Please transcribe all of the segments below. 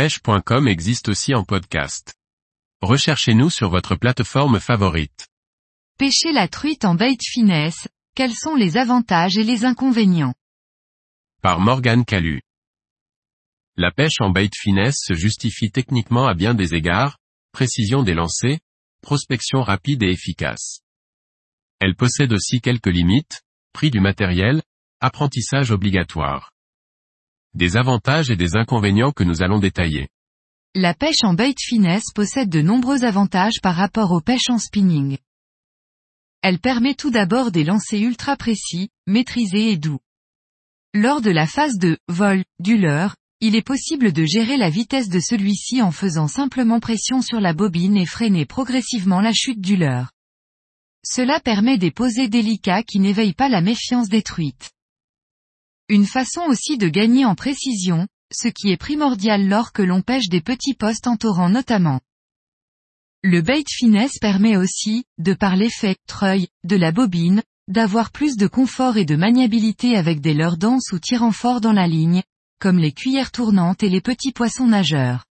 pêche.com existe aussi en podcast. Recherchez-nous sur votre plateforme favorite. Pêcher la truite en bait finesse, quels sont les avantages et les inconvénients? Par Morgane Calu. La pêche en bait finesse se justifie techniquement à bien des égards, précision des lancers, prospection rapide et efficace. Elle possède aussi quelques limites, prix du matériel, apprentissage obligatoire. Des avantages et des inconvénients que nous allons détailler. La pêche en bait finesse possède de nombreux avantages par rapport aux pêches en spinning. Elle permet tout d'abord des lancers ultra précis, maîtrisés et doux. Lors de la phase de vol du leurre, il est possible de gérer la vitesse de celui-ci en faisant simplement pression sur la bobine et freiner progressivement la chute du leurre. Cela permet des posés délicats qui n'éveillent pas la méfiance détruite. Une façon aussi de gagner en précision, ce qui est primordial lors que l'on pêche des petits postes en torrent notamment. Le bait finesse permet aussi, de par l'effet treuil de la bobine, d'avoir plus de confort et de maniabilité avec des leurres denses ou tirant fort dans la ligne, comme les cuillères tournantes et les petits poissons nageurs.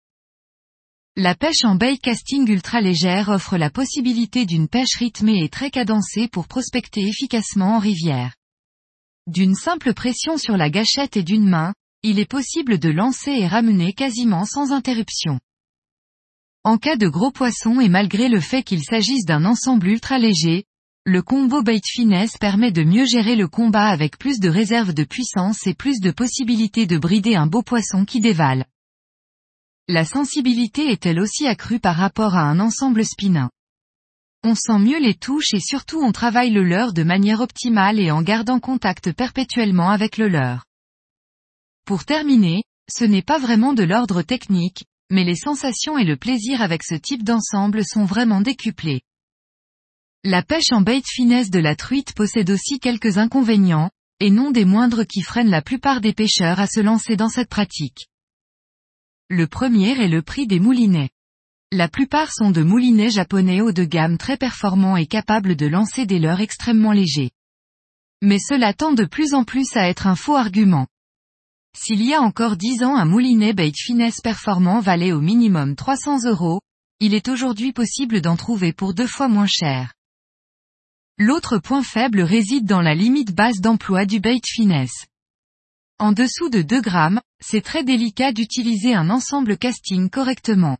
La pêche en bait casting ultra légère offre la possibilité d'une pêche rythmée et très cadencée pour prospecter efficacement en rivière. D'une simple pression sur la gâchette et d'une main, il est possible de lancer et ramener quasiment sans interruption. En cas de gros poissons et malgré le fait qu'il s'agisse d'un ensemble ultra léger, le combo bait finesse permet de mieux gérer le combat avec plus de réserve de puissance et plus de possibilités de brider un beau poisson qui dévale. La sensibilité est-elle aussi accrue par rapport à un ensemble spinin. On sent mieux les touches et surtout on travaille le leurre de manière optimale et en gardant contact perpétuellement avec le leurre. Pour terminer, ce n'est pas vraiment de l'ordre technique, mais les sensations et le plaisir avec ce type d'ensemble sont vraiment décuplés. La pêche en bait finesse de la truite possède aussi quelques inconvénients, et non des moindres qui freinent la plupart des pêcheurs à se lancer dans cette pratique. Le premier est le prix des moulinets. La plupart sont de moulinets japonais haut de gamme très performants et capables de lancer des leurres extrêmement légers. Mais cela tend de plus en plus à être un faux argument. S'il y a encore 10 ans un moulinet bait finesse performant valait au minimum 300 euros, il est aujourd'hui possible d'en trouver pour deux fois moins cher. L'autre point faible réside dans la limite basse d'emploi du bait finesse. En dessous de 2 grammes, c'est très délicat d'utiliser un ensemble casting correctement.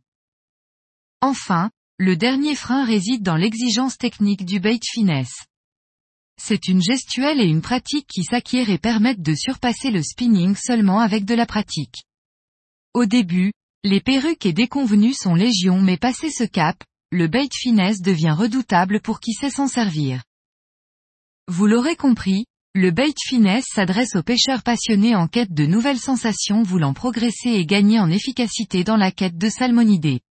Enfin, le dernier frein réside dans l'exigence technique du bait finesse. C'est une gestuelle et une pratique qui s'acquièrent et permettent de surpasser le spinning seulement avec de la pratique. Au début, les perruques et déconvenues sont légion mais passé ce cap, le bait finesse devient redoutable pour qui sait s'en servir. Vous l'aurez compris, le bait finesse s'adresse aux pêcheurs passionnés en quête de nouvelles sensations voulant progresser et gagner en efficacité dans la quête de salmonidés.